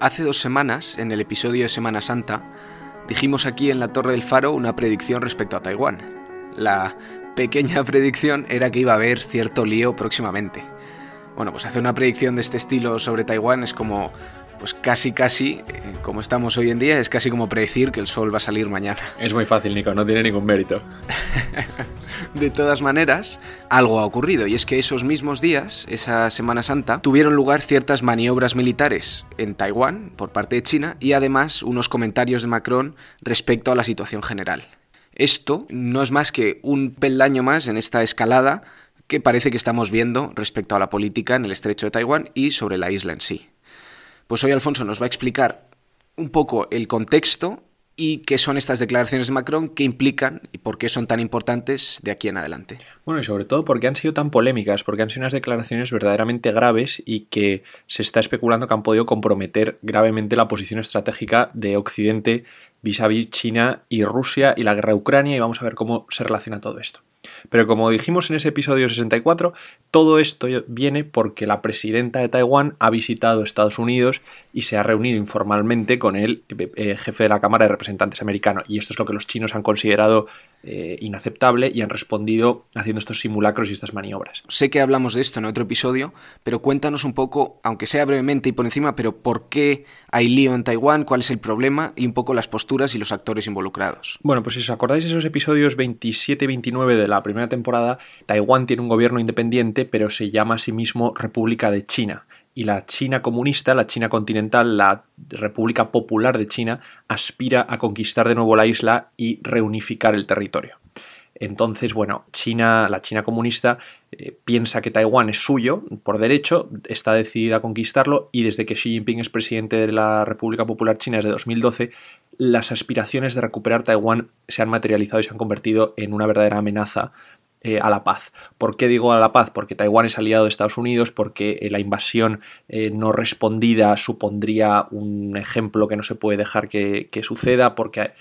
Hace dos semanas, en el episodio de Semana Santa, dijimos aquí en la Torre del Faro una predicción respecto a Taiwán. La pequeña predicción era que iba a haber cierto lío próximamente. Bueno, pues hacer una predicción de este estilo sobre Taiwán es como pues casi casi, eh, como estamos hoy en día, es casi como predecir que el sol va a salir mañana. Es muy fácil, Nico, no tiene ningún mérito. de todas maneras, algo ha ocurrido, y es que esos mismos días, esa Semana Santa, tuvieron lugar ciertas maniobras militares en Taiwán por parte de China y además unos comentarios de Macron respecto a la situación general. Esto no es más que un peldaño más en esta escalada que parece que estamos viendo respecto a la política en el estrecho de Taiwán y sobre la isla en sí. Pues hoy Alfonso nos va a explicar un poco el contexto y qué son estas declaraciones de Macron, qué implican y por qué son tan importantes de aquí en adelante. Bueno, y sobre todo porque han sido tan polémicas, porque han sido unas declaraciones verdaderamente graves y que se está especulando que han podido comprometer gravemente la posición estratégica de Occidente vis a vis China y Rusia y la guerra de Ucrania y vamos a ver cómo se relaciona todo esto. Pero como dijimos en ese episodio 64, todo esto viene porque la presidenta de Taiwán ha visitado Estados Unidos y se ha reunido informalmente con el eh, jefe de la Cámara de Representantes americano. Y esto es lo que los chinos han considerado eh, inaceptable y han respondido haciendo estos simulacros y estas maniobras. Sé que hablamos de esto en otro episodio, pero cuéntanos un poco, aunque sea brevemente y por encima, pero por qué hay lío en Taiwán, cuál es el problema y un poco las posturas y los actores involucrados. Bueno, pues si os acordáis de esos episodios 27 y 29 de la primera temporada, Taiwán tiene un gobierno independiente, pero se llama a sí mismo República de China y la China comunista, la China continental, la República Popular de China, aspira a conquistar de nuevo la isla y reunificar el territorio. Entonces, bueno, China, la China comunista eh, piensa que Taiwán es suyo por derecho, está decidida a conquistarlo y desde que Xi Jinping es presidente de la República Popular China desde 2012, las aspiraciones de recuperar Taiwán se han materializado y se han convertido en una verdadera amenaza eh, a la paz. ¿Por qué digo a la paz? Porque Taiwán es aliado de Estados Unidos, porque eh, la invasión eh, no respondida supondría un ejemplo que no se puede dejar que, que suceda, porque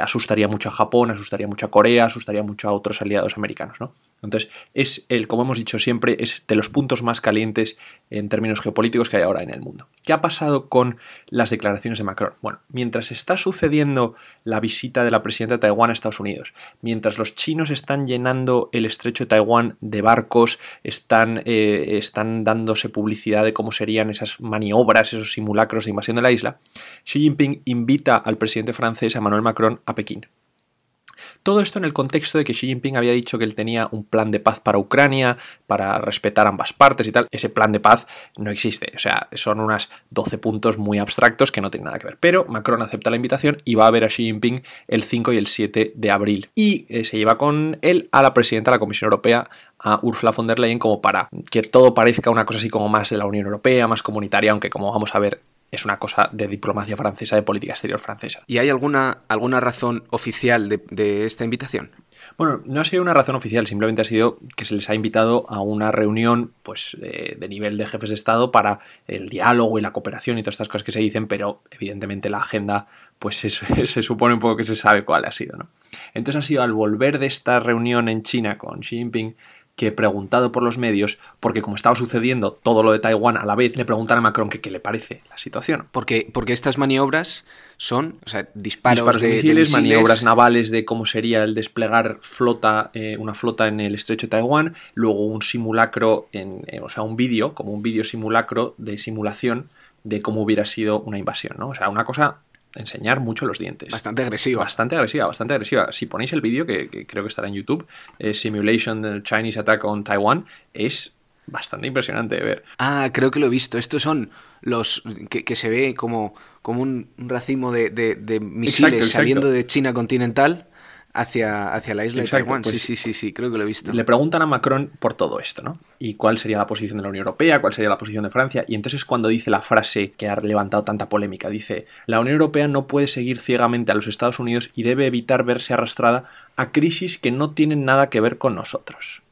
asustaría mucho a Japón, asustaría mucho a Corea, asustaría mucho a otros aliados americanos. ¿no? Entonces, es el, como hemos dicho siempre, es de los puntos más calientes en términos geopolíticos que hay ahora en el mundo. ¿Qué ha pasado con las declaraciones de Macron? Bueno, mientras está sucediendo la visita de la presidenta de Taiwán a Estados Unidos, mientras los chinos están llenando el estrecho de Taiwán de barcos, están, eh, están dándose publicidad de cómo serían esas maniobras, esos simulacros de invasión de la isla, Xi Jinping invita al presidente francés Emmanuel Macron a Pekín. Todo esto en el contexto de que Xi Jinping había dicho que él tenía un plan de paz para Ucrania, para respetar ambas partes y tal. Ese plan de paz no existe. O sea, son unas 12 puntos muy abstractos que no tienen nada que ver. Pero Macron acepta la invitación y va a ver a Xi Jinping el 5 y el 7 de abril. Y eh, se lleva con él a la presidenta de la Comisión Europea, a Ursula von der Leyen, como para que todo parezca una cosa así como más de la Unión Europea, más comunitaria, aunque como vamos a ver es una cosa de diplomacia francesa, de política exterior francesa. ¿Y hay alguna, alguna razón oficial de, esta invitación? Bueno, no ha sido una razón oficial, simplemente ha sido que se les ha invitado a una reunión pues, de, nivel de jefes de Estado para el diálogo y la cooperación y todas estas cosas que se dicen, pero evidentemente la agenda pues se, se supone un poco que se sabe cuál ha sido. ¿no? Entonces ha sido al volver de esta reunión en China con Xi Jinping que preguntado por los medios, porque como estaba sucediendo todo lo de Taiwán a la vez, le preguntan a Macron que qué le parece la situación. Porque, porque estas maniobras son o sea, disparos, de, misiles, maniobras navales de cómo sería el desplegar flota, eh, una flota en el estrecho de Taiwán, luego un simulacro, en, eh, o sea, un vídeo, como un vídeo simulacro de simulación de cómo hubiera sido una invasión, ¿no? O sea, una cosa enseñar mucho los dientes. Bastante agresiva. Bastante agresiva, bastante agresiva. Si ponéis el vídeo, que, creo que estará en YouTube, eh, Simulation Chinese Attack on Taiwan, es bastante impresionante de ver. Ah, creo que lo he visto. Estos son los que, se ve como, como un racimo de, misiles saliendo de China continental hacia, hacia la isla de Taiwán. Pues sí, sí, sí, sí, creo que lo he visto. Le preguntan a Macron por todo esto, ¿no? Y cuál sería la posición de la Unión Europea, cuál sería la posición de Francia. Y entonces cuando dice la frase que ha levantado tanta polémica, dice, la Unión Europea no puede seguir ciegamente a los Estados Unidos y debe evitar verse arrastrada a crisis que no tienen nada que ver con nosotros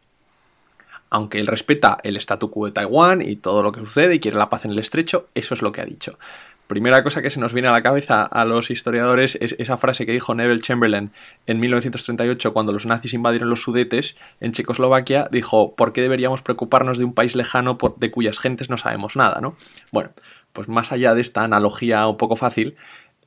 aunque él respeta el statu quo de Taiwán y todo lo que sucede y quiere la paz en el estrecho, eso es lo que ha dicho primera cosa que se nos viene a la cabeza a los historiadores es esa frase que dijo Neville Chamberlain en 1938 cuando los nazis invadieron los Sudetes en Checoslovaquia, dijo, ¿por qué deberíamos preocuparnos de un país lejano de cuyas gentes no sabemos nada? ¿no? Bueno, pues más allá de esta analogía un poco fácil,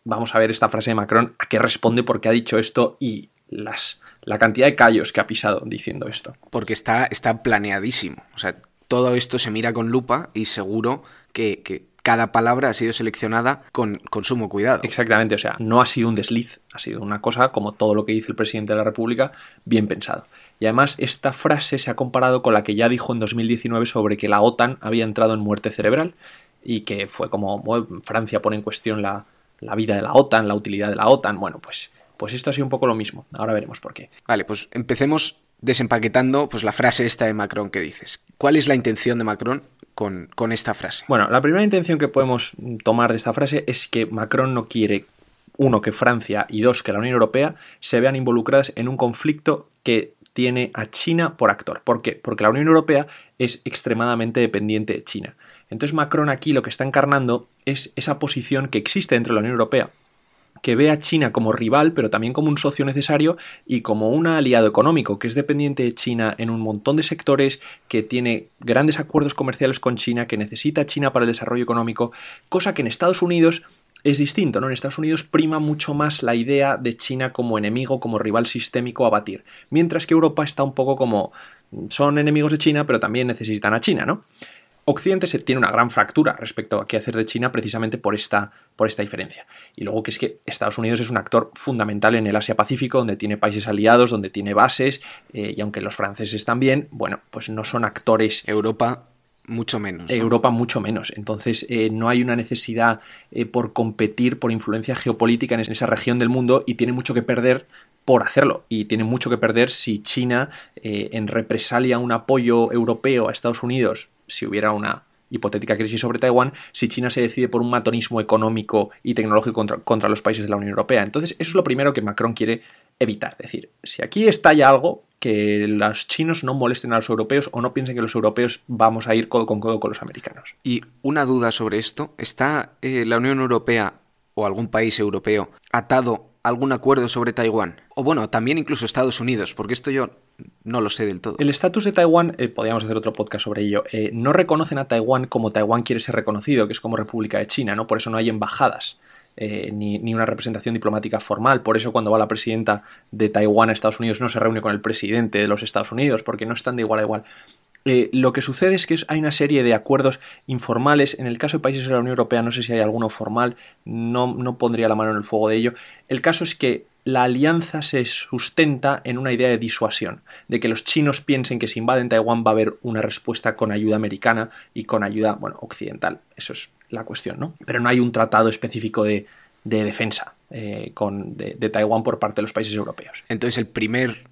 vamos a ver esta frase de Macron, a qué responde, por qué ha dicho esto y las, la cantidad de callos que ha pisado diciendo esto. Porque está, está planeadísimo. O sea, todo esto se mira con lupa y seguro que cada palabra ha sido seleccionada con, con, sumo cuidado. Exactamente, o sea, no ha sido un desliz, ha sido una cosa, como todo lo que dice el presidente de la República, bien pensado. Y además, esta frase se ha comparado con la que ya dijo en 2019 sobre que la OTAN había entrado en muerte cerebral y que fue como bueno, Francia pone en cuestión la, la vida de la OTAN, la utilidad de la OTAN. Bueno, pues, pues esto ha sido un poco lo mismo. Ahora veremos por qué. Vale, pues empecemos desempaquetando pues, la frase esta de Macron que dices. ¿Cuál es la intención de Macron con, esta frase? Bueno, la primera intención que podemos tomar de esta frase es que Macron no quiere, uno, que Francia y dos, que la Unión Europea se vean involucradas en un conflicto que tiene a China por actor. ¿Por qué? Porque la Unión Europea es extremadamente dependiente de China. Entonces Macron aquí lo que está encarnando es esa posición que existe dentro de la Unión Europea que ve a China como rival, pero también como un socio necesario y como un aliado económico, que es dependiente de China en un montón de sectores, que tiene grandes acuerdos comerciales con China, que necesita China para el desarrollo económico, cosa que en Estados Unidos es distinto, ¿no? En Estados Unidos prima mucho más la idea de China como enemigo, como rival sistémico a batir, mientras que Europa está un poco como son enemigos de China, pero también necesitan a China, ¿no? Occidente se tiene una gran fractura respecto a qué hacer de China precisamente por esta, por esta diferencia. Y luego que es que Estados Unidos es un actor fundamental en el Asia-Pacífico, donde tiene países aliados, donde tiene bases, eh, y aunque los franceses también, bueno, pues no son actores. Europa mucho menos. ¿no? Europa mucho menos. Entonces eh, no hay una necesidad eh, por competir por influencia geopolítica en esa región del mundo y tiene mucho que perder por hacerlo y tiene mucho que perder si China eh, en represalia un apoyo europeo a Estados Unidos si hubiera una hipotética crisis sobre Taiwán si China se decide por un matonismo económico y tecnológico contra, contra, los países de la Unión Europea. Entonces, eso es lo primero que Macron quiere evitar. Es decir, si aquí estalla algo, que los chinos no molesten a los europeos o no piensen que los europeos vamos a ir codo con codo con los americanos. Y una duda sobre esto, ¿está eh, la Unión Europea o algún país europeo atado algún acuerdo sobre Taiwán? O bueno, también incluso Estados Unidos, porque esto yo no lo sé del todo. El estatus de Taiwán, eh, podríamos hacer otro podcast sobre ello, eh, no reconocen a Taiwán como Taiwán quiere ser reconocido, que es como República de China, ¿no? Por eso no hay embajadas. Eh, ni, ni, una representación diplomática formal. Por eso cuando va la presidenta de Taiwán a Estados Unidos no se reúne con el presidente de los Estados Unidos, porque no están de igual a igual. Eh, lo que sucede es que hay una serie de acuerdos informales. En el caso de países de la Unión Europea no sé si hay alguno formal, no, no pondría la mano en el fuego de ello. El caso es que la alianza se sustenta en una idea de disuasión, de que los chinos piensen que si invaden Taiwán va a haber una respuesta con ayuda americana y con ayuda, bueno, occidental. Eso es la cuestión, ¿no? Pero no hay un tratado específico de, de defensa eh, con, de, de, Taiwán por parte de los países europeos. Entonces, el primer,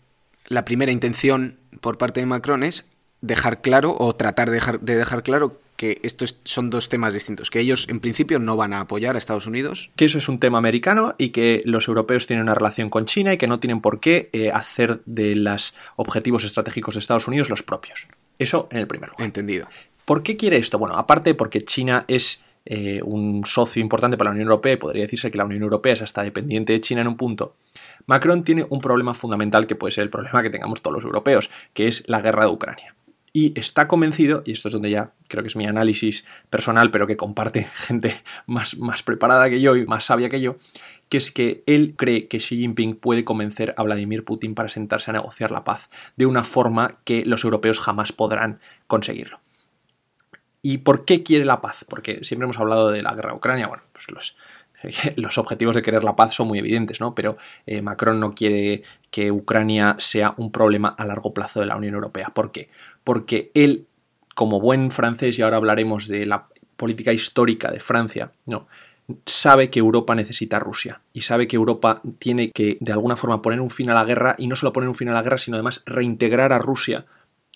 la primera intención por parte de Macron es dejar claro o tratar de dejar, de dejar claro que estos son dos temas distintos, que ellos en principio no van a apoyar a Estados Unidos. Que eso es un tema americano y que los europeos tienen una relación con China y que no tienen por qué eh, hacer de los objetivos estratégicos de Estados Unidos los propios. Eso en el primer lugar. Entendido. ¿Por qué quiere esto? Bueno, aparte porque China es eh, un socio importante para la Unión Europea y podría decirse que la Unión Europea es hasta dependiente de China en un punto. Macron tiene un problema fundamental que puede ser el problema que tengamos todos los europeos, que es la guerra de Ucrania y está convencido, y esto es donde ya creo que es mi análisis personal, pero que comparte gente más, más preparada que yo y más sabia que yo, que es que él cree que Xi Jinping puede convencer a Vladimir Putin para sentarse a negociar la paz de una forma que los europeos jamás podrán conseguirlo. ¿Y por qué quiere la paz? Porque siempre hemos hablado de la guerra de Ucrania, bueno, pues los, los objetivos de querer la paz son muy evidentes, ¿no? Pero eh, Macron no quiere que Ucrania sea un problema a largo plazo de la Unión Europea. ¿Por qué? Porque él, como buen francés, y ahora hablaremos de la política histórica de Francia, no, sabe que Europa necesita a Rusia y sabe que Europa tiene que de alguna forma poner un fin a la guerra y no solo poner un fin a la guerra, sino además reintegrar a Rusia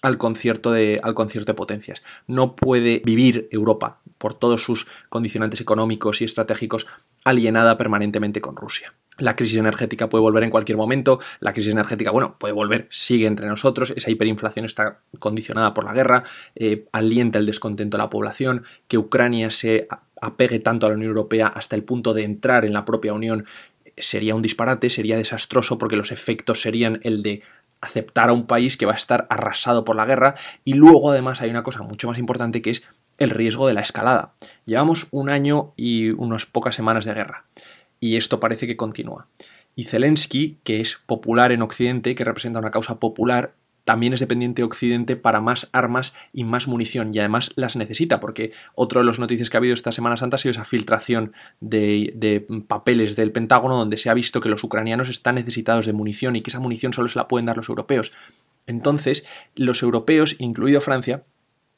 al concierto de, al concierto de potencias. No puede vivir Europa, por todos sus condicionantes económicos y estratégicos, alienada permanentemente con Rusia. La crisis energética puede volver en cualquier momento, la crisis energética, bueno, puede volver, sigue entre nosotros, esa hiperinflación está condicionada por la guerra, eh, alienta el descontento de la población, que Ucrania se apegue tanto a la Unión Europea hasta el punto de entrar en la propia Unión sería un disparate, sería desastroso porque los efectos serían el de aceptar a un país que va a estar arrasado por la guerra y luego además hay una cosa mucho más importante que es el riesgo de la escalada. Llevamos un año y unas pocas semanas de guerra, y esto parece que continúa. Y Zelensky, que es popular en Occidente, que representa una causa popular, también es dependiente de Occidente para más armas y más munición, y además las necesita, porque otro de los noticias que ha habido esta Semana Santa ha sido esa filtración de, de, papeles del Pentágono donde se ha visto que los ucranianos están necesitados de munición y que esa munición solo se la pueden dar los europeos. Entonces, los europeos, incluido Francia,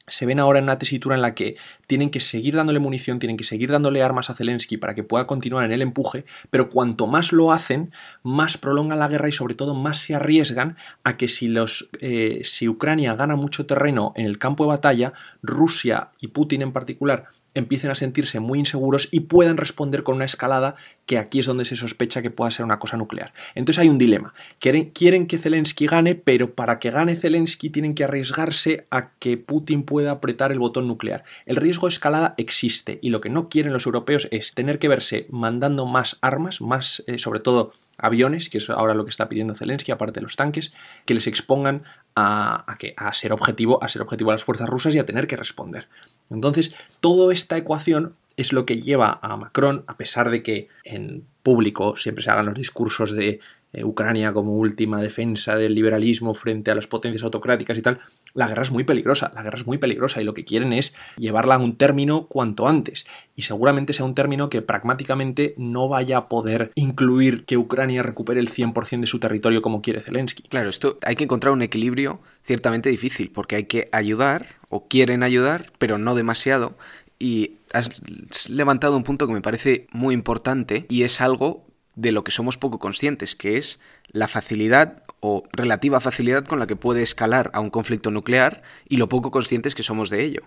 se ven ahora en una tesitura en la que tienen que seguir dándole munición, tienen que seguir dándole armas a Zelensky para que pueda continuar en el empuje, pero cuanto más lo hacen, más prolongan la guerra y sobre todo más se arriesgan a que si, los, eh, si Ucrania gana mucho terreno en el campo de batalla, Rusia y Putin en particular empiecen a sentirse muy inseguros y puedan responder con una escalada que aquí es donde se sospecha que pueda ser una cosa nuclear. Entonces hay un dilema. Quieren, quieren, que Zelensky gane, pero para que gane Zelensky tienen que arriesgarse a que Putin pueda apretar el botón nuclear. El riesgo de escalada existe y lo que no quieren los europeos es tener que verse mandando más armas, más eh, sobre todo aviones, que es ahora lo que está pidiendo Zelensky, aparte de los tanques, que les expongan a, a, a ser objetivo, a ser objetivo a las fuerzas rusas y a tener que responder. Entonces, toda esta ecuación es lo que lleva a Macron, a pesar de que en público siempre se hagan los discursos de eh, Ucrania como última defensa del liberalismo frente a las potencias autocráticas y tal, la guerra es muy peligrosa, la guerra es muy peligrosa y lo que quieren es llevarla a un término cuanto antes. Y seguramente sea un término que pragmáticamente no vaya a poder incluir que Ucrania recupere el 100% de su territorio como quiere Zelensky. Claro, esto hay que encontrar un equilibrio ciertamente difícil porque hay que ayudar o quieren ayudar, pero no demasiado. Y has levantado un punto que me parece muy importante y es algo de lo que somos poco conscientes, que es la facilidad o relativa facilidad con la que puede escalar a un conflicto nuclear y lo poco conscientes que somos de ello.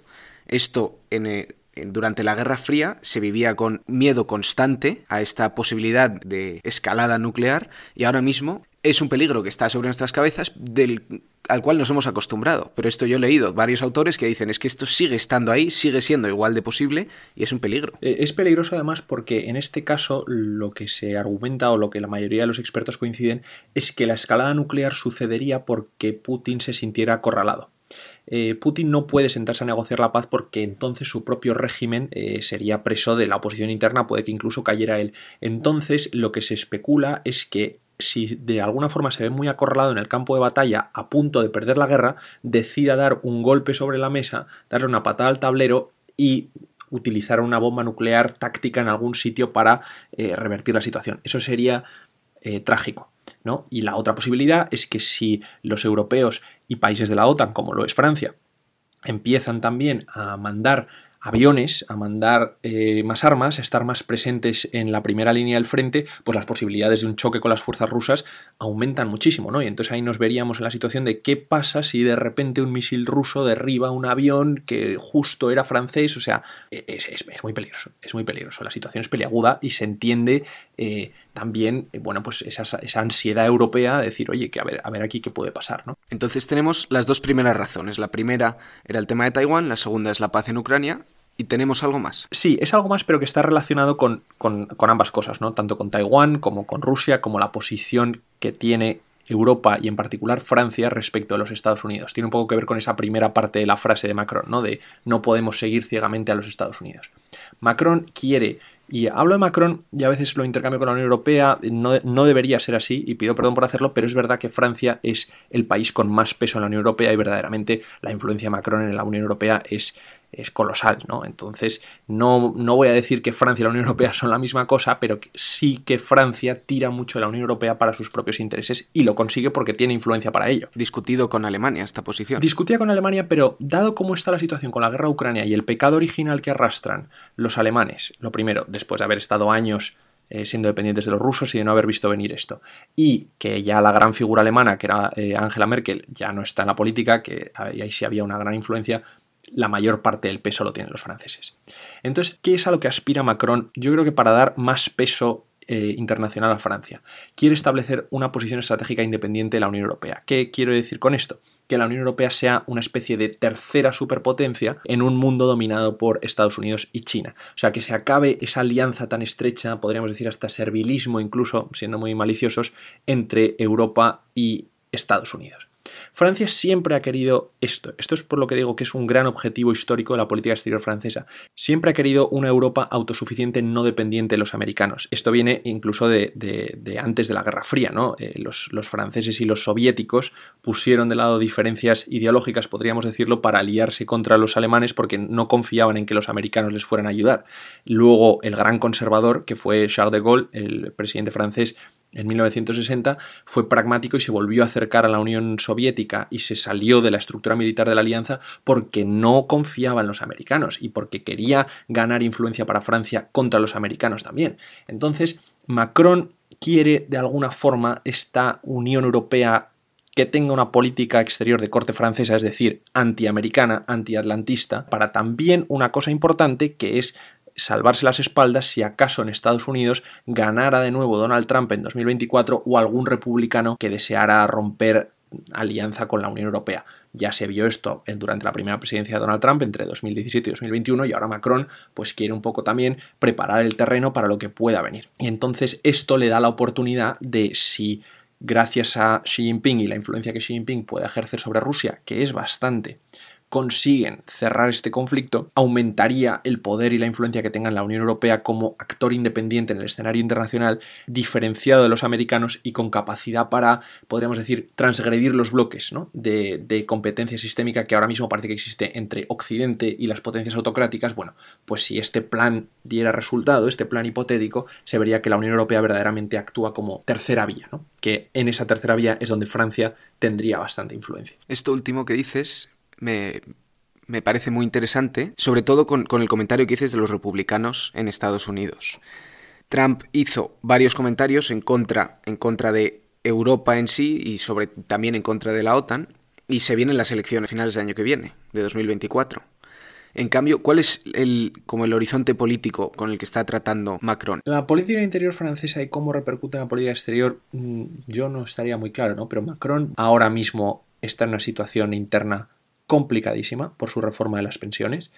Esto eh, durante la Guerra Fría se vivía con miedo constante a esta posibilidad de escalada nuclear y ahora mismo es un peligro que está sobre nuestras cabezas del, al cual nos hemos acostumbrado. Pero esto yo he leído varios autores que dicen es que esto sigue estando ahí, sigue siendo igual de posible y es un peligro. Eh, es peligroso además porque en este caso lo que se argumenta o lo que la mayoría de los expertos coinciden es que la escalada nuclear sucedería porque Putin se sintiera acorralado. Eh, Putin no puede sentarse a negociar la paz porque entonces su propio régimen eh, sería preso de la oposición interna, puede que incluso cayera él. Entonces lo que se especula es que si de alguna forma se ve muy acorralado en el campo de batalla a punto de perder la guerra, decida dar un golpe sobre la mesa, darle una patada al tablero y utilizar una bomba nuclear táctica en algún sitio para eh, revertir la situación. Eso sería eh, trágico. ¿no? Y la otra posibilidad es que si los europeos y países de la OTAN, como lo es Francia, empiezan también a mandar aviones, a mandar eh, más armas, a estar más presentes en la primera línea del frente, pues las posibilidades de un choque con las fuerzas rusas aumentan muchísimo, ¿no? Y entonces ahí nos veríamos en la situación de qué pasa si de repente un misil ruso derriba un avión que justo era francés, o sea, e-, es, muy peligroso, es muy peligroso, la situación es peliaguda y se entiende eh, también, eh, bueno, pues esa, esa, ansiedad europea de decir, oye, que a ver, a ver aquí qué puede pasar, ¿no? Entonces tenemos las dos primeras razones, la primera era el tema de Taiwán, la segunda es la paz en Ucrania ¿Y tenemos algo más? Sí, es algo más, pero que está relacionado con, con, ambas cosas, ¿no? Tanto con Taiwán como con Rusia, como la posición que tiene Europa y en particular Francia respecto a los Estados Unidos. Tiene un poco que ver con esa primera parte de la frase de Macron, ¿no? De no podemos seguir ciegamente a los Estados Unidos. Macron quiere, y hablo de Macron y a veces lo intercambio con la Unión Europea, no, no, debería ser así y pido perdón por hacerlo, pero es verdad que Francia es el país con más peso en la Unión Europea y verdaderamente la influencia de Macron en la Unión Europea es es colosal, ¿no? Entonces, no, no voy a decir que Francia y la Unión Europea son la misma cosa, pero sí que Francia tira mucho de la Unión Europea para sus propios intereses y lo consigue porque tiene influencia para ello. Discutido con Alemania esta posición. Discutía con Alemania, pero dado cómo está la situación con la guerra Ucrania y el pecado original que arrastran los alemanes, lo primero, después de haber estado años eh, siendo dependientes de los rusos y de no haber visto venir esto. Y que ya la gran figura alemana, que era eh, Angela Merkel, ya no está en la política, que ahí sí había una gran influencia, la mayor parte del peso lo tienen los franceses. Entonces, ¿qué es a lo que aspira Macron? Yo creo que para dar más peso eh, internacional a Francia. Quiere establecer una posición estratégica independiente de la Unión Europea. ¿Qué quiero decir con esto? Que la Unión Europea sea una especie de tercera superpotencia en un mundo dominado por Estados Unidos y China. O sea, que se acabe esa alianza tan estrecha, podríamos decir hasta servilismo incluso, siendo muy maliciosos, entre Europa y Estados Unidos. Francia siempre ha querido esto. Esto es por lo que digo que es un gran objetivo histórico de la política exterior francesa. Siempre ha querido una Europa autosuficiente, no dependiente de los americanos. Esto viene incluso de, antes de la Guerra Fría, ¿no? Eh, los, los franceses y los soviéticos pusieron de lado diferencias ideológicas, podríamos decirlo, para aliarse contra los alemanes porque no confiaban en que los americanos les fueran a ayudar. Luego, el gran conservador, que fue Charles de Gaulle, el presidente francés, en 1960 fue pragmático y se volvió a acercar a la Unión Soviética y se salió de la estructura militar de la alianza porque no confiaba en los americanos y porque quería ganar influencia para Francia contra los americanos también. Entonces, Macron quiere de alguna forma esta Unión Europea que tenga una política exterior de corte francesa, es decir, antiamericana, antiatlantista, para también una cosa importante que es salvarse las espaldas si acaso en Estados Unidos ganara de nuevo Donald Trump en 2024 o algún republicano que deseara romper alianza con la Unión Europea. Ya se vio esto durante la primera presidencia de Donald Trump entre 2017 y 2021 y ahora Macron pues quiere un poco también preparar el terreno para lo que pueda venir. Y entonces esto le da la oportunidad de si gracias a Xi Jinping y la influencia que Xi Jinping puede ejercer sobre Rusia, que es bastante, consiguen cerrar este conflicto, aumentaría el poder y la influencia que tenga la Unión Europea como actor independiente en el escenario internacional, diferenciado de los americanos y con capacidad para, podríamos decir, transgredir los bloques de, competencia sistémica que ahora mismo parece que existe entre Occidente y las potencias autocráticas. Bueno, pues si este plan diera resultado, este plan hipotético, se vería que la Unión Europea verdaderamente actúa como tercera vía, que en esa tercera vía es donde Francia tendría bastante influencia. Esto último que dices me, parece muy interesante, sobre todo con, el comentario que dices de los republicanos en Estados Unidos. Trump hizo varios comentarios en contra, en contra de Europa en sí y sobre, también en contra de la OTAN, y se vienen las elecciones finales del año que viene, de 2024. En cambio, ¿cuál es el, como el horizonte político con el que está tratando Macron? La política interior francesa y cómo repercute en la política exterior, mm, yo no estaría muy claro, ¿no? Pero Macron ahora mismo está en una situación interna complicadísima por su reforma de las pensiones,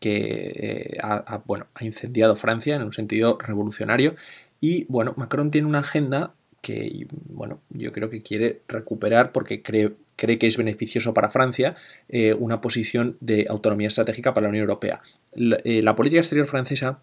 que eh, ha, bueno, ha incendiado Francia en un sentido revolucionario. Y bueno, Macron tiene una agenda que bueno, yo creo que quiere recuperar porque cree, cree que es beneficioso para Francia eh, una posición de autonomía estratégica para la Unión Europea. Eh, la política exterior francesa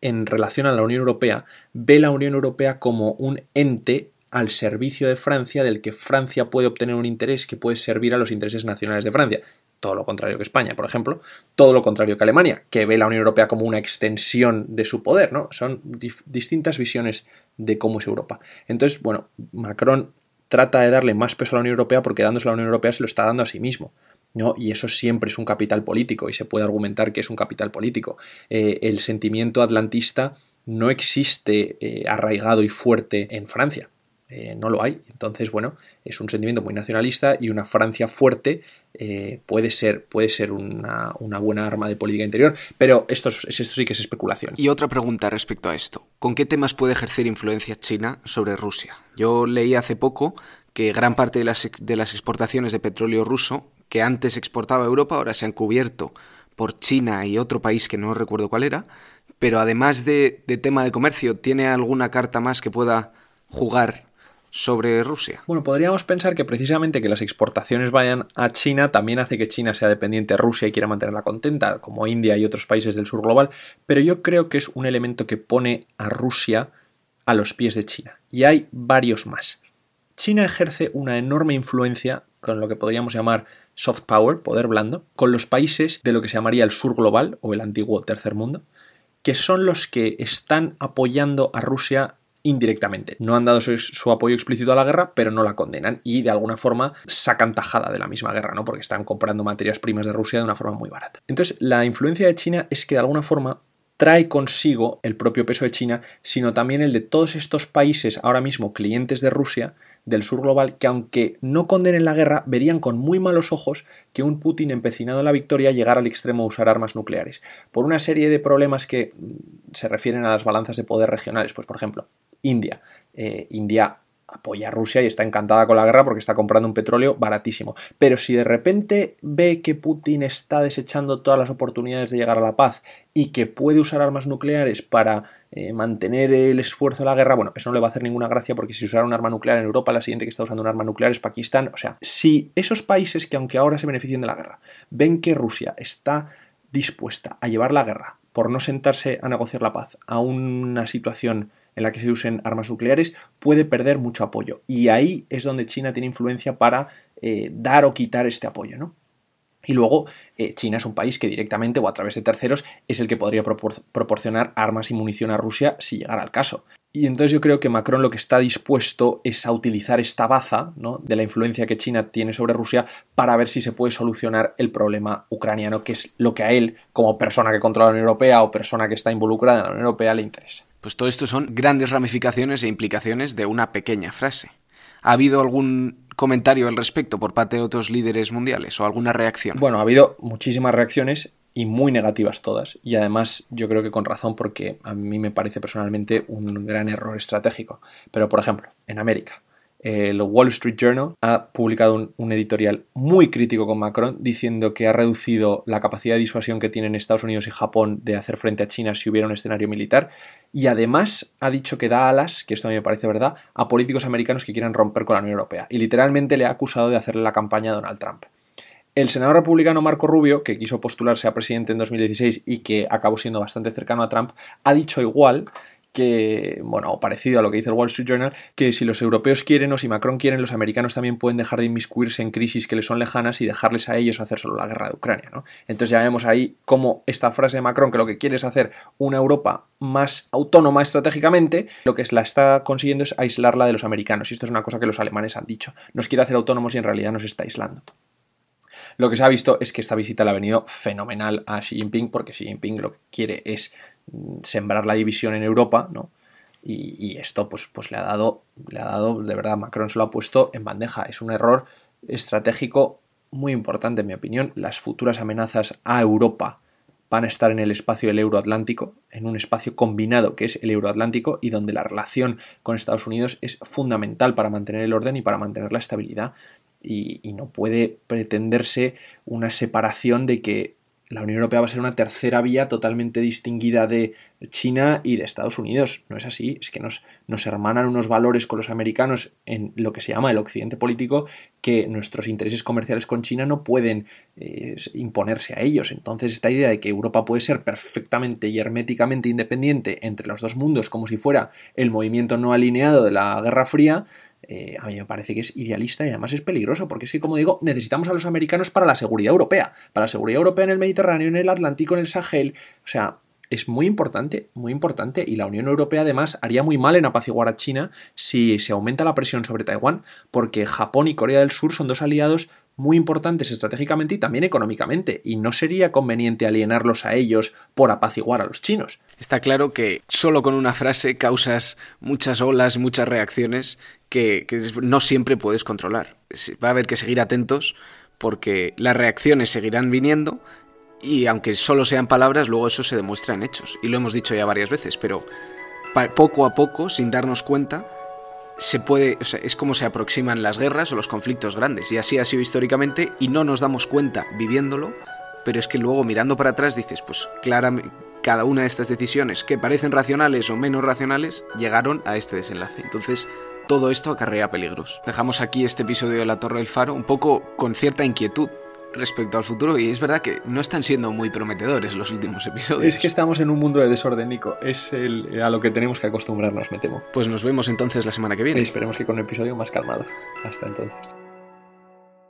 en relación a la Unión Europea ve la Unión Europea como un ente al servicio de Francia del que Francia puede obtener un interés que puede servir a los intereses nacionales de Francia. Todo lo contrario que España, por ejemplo. Todo lo contrario que Alemania, que ve la Unión Europea como una extensión de su poder, ¿no? Son distintas visiones de cómo es Europa. Entonces, bueno, Macron trata de darle más peso a la Unión Europea porque dándose a la Unión Europea se lo está dando a sí mismo. ¿no? Y eso siempre es un capital político y se puede argumentar que es un capital político. Eh, el sentimiento atlantista no existe eh, arraigado y fuerte en Francia. Eh, no lo hay. Entonces, bueno, es un sentimiento muy nacionalista y una Francia fuerte eh, puede ser, puede ser una, buena arma de política interior, pero esto, es, esto sí que es especulación. Y otra pregunta respecto a esto. ¿Con qué temas puede ejercer influencia China sobre Rusia? Yo leí hace poco que gran parte de las, de las exportaciones de petróleo ruso que antes exportaba a Europa ahora se han cubierto por China y otro país que no recuerdo cuál era, pero además de, de tema de comercio, ¿tiene alguna carta más que pueda jugar sobre Rusia? Bueno, podríamos pensar que precisamente que las exportaciones vayan a China también hace que China sea dependiente de Rusia y quiera mantenerla contenta, como India y otros países del sur global, pero yo creo que es un elemento que pone a Rusia a los pies de China. Y hay varios más. China ejerce una enorme influencia con lo que podríamos llamar soft power, poder blando, con los países de lo que se llamaría el sur global o el antiguo tercer mundo, que son los que están apoyando a Rusia indirectamente. No han dado su, apoyo explícito a la guerra, pero no la condenan y de alguna forma sacan tajada de la misma guerra, ¿no? Porque están comprando materias primas de Rusia de una forma muy barata. Entonces, la influencia de China es que de alguna forma trae consigo el propio peso de China, sino también el de todos estos países ahora mismo clientes de Rusia del sur global que aunque no condenen la guerra, verían con muy malos ojos que un Putin empecinado en la victoria llegara al extremo a usar armas nucleares, por una serie de problemas que mm, se refieren a las balanzas de poder regionales, pues por ejemplo, India. Eh, India apoya a Rusia y está encantada con la guerra porque está comprando un petróleo baratísimo. Pero si de repente ve que Putin está desechando todas las oportunidades de llegar a la paz y que puede usar armas nucleares para eh, mantener el esfuerzo de la guerra, bueno, eso no le va a hacer ninguna gracia porque si usara un arma nuclear en Europa, la siguiente que está usando un arma nuclear es Pakistán. O sea, si esos países que aunque ahora se beneficien de la guerra, ven que Rusia está dispuesta a llevar la guerra por no sentarse a negociar la paz a una situación en la que se usen armas nucleares, puede perder mucho apoyo. Y ahí es donde China tiene influencia para eh, dar o quitar este apoyo, ¿no? Y luego, eh, China es un país que directamente o a través de terceros es el que podría proporcionar armas y munición a Rusia si llegara al caso. Y entonces yo creo que Macron lo que está dispuesto es a utilizar esta baza ¿no? de la influencia que China tiene sobre Rusia para ver si se puede solucionar el problema ucraniano, que es lo que a él, como persona que controla la Unión Europea o persona que está involucrada en la Unión Europea, le interesa. Pues todo esto son grandes ramificaciones e implicaciones de una pequeña frase. ¿Ha habido algún comentario al respecto por parte de otros líderes mundiales o alguna reacción? Bueno, ha habido muchísimas reacciones y muy negativas todas. Y además yo creo que con razón porque a mí me parece personalmente un gran error estratégico. Pero por ejemplo, en América, el Wall Street Journal ha publicado un, editorial muy crítico con Macron diciendo que ha reducido la capacidad de disuasión que tienen Estados Unidos y Japón de hacer frente a China si hubiera un escenario militar y además ha dicho que da alas, que esto a mí me parece verdad, a políticos americanos que quieran romper con la Unión Europea y literalmente le ha acusado de hacerle la campaña a Donald Trump. El senador republicano Marco Rubio, que quiso postularse a presidente en 2016 y que acabó siendo bastante cercano a Trump, ha dicho igual que, bueno, parecido a lo que dice el Wall Street Journal, que si los europeos quieren o si Macron quieren, los americanos también pueden dejar de inmiscuirse en crisis que les son lejanas y dejarles a ellos hacer solo la guerra de Ucrania. Entonces ya vemos ahí cómo esta frase de Macron, que lo que quiere es hacer una Europa más autónoma estratégicamente, lo que la está consiguiendo es aislarla de los americanos. Y esto es una cosa que los alemanes han dicho. Nos quiere hacer autónomos y en realidad nos está aislando. Lo que se ha visto es que esta visita le ha venido fenomenal a Xi Jinping, porque Xi Jinping lo que quiere es sembrar la división en Europa, ¿no? Y, esto pues, pues le ha dado, le ha dado, de verdad, Macron se lo ha puesto en bandeja. Es un error estratégico muy importante, en mi opinión. Las futuras amenazas a Europa van a estar en el espacio del euroatlántico, en un espacio combinado que es el euroatlántico y donde la relación con Estados Unidos es fundamental para mantener el orden y para mantener la estabilidad. Y no puede pretenderse una separación de que la Unión Europea va a ser una tercera vía totalmente distinguida de China y de Estados Unidos. No es así, es que nos, nos hermanan unos valores con los americanos en lo que se llama el occidente político que nuestros intereses comerciales con China no pueden eh, imponerse a ellos. Entonces esta idea de que Europa puede ser perfectamente y herméticamente independiente entre los dos mundos como si fuera el movimiento no alineado de la Guerra Fría, eh, a mí me parece que es idealista y además es peligroso, porque es que, como digo, necesitamos a los americanos para la seguridad europea, para la seguridad europea en el Mediterráneo, en el Atlántico, en el Sahel. O sea, es muy importante, muy importante, y la Unión Europea además haría muy mal en apaciguar a China si se aumenta la presión sobre Taiwán, porque Japón y Corea del Sur son dos aliados muy importantes estratégicamente y también económicamente, y no sería conveniente alienarlos a ellos por apaciguar a los chinos. Está claro que solo con una frase causas muchas olas, muchas reacciones que, no siempre puedes controlar. Va a haber que seguir atentos porque las reacciones seguirán viniendo y aunque solo sean palabras, luego eso se demuestra en hechos. Y lo hemos dicho ya varias veces, pero poco a poco, sin darnos cuenta, se puede, es como se aproximan las guerras o los conflictos grandes. Y así ha sido históricamente y no nos damos cuenta viviéndolo, pero es que luego mirando para atrás dices, pues claramente cada una de estas decisiones que parecen racionales o menos racionales llegaron a este desenlace. Entonces, todo esto acarrea peligros. Dejamos aquí este episodio de La Torre del Faro un poco con cierta inquietud respecto al futuro y es verdad que no están siendo muy prometedores los últimos episodios. Es que estamos en un mundo de desorden, Nico. Es el, a lo que tenemos que acostumbrarnos, me temo. Pues nos vemos entonces la semana que viene. Y esperemos que con un episodio más calmado. Hasta entonces.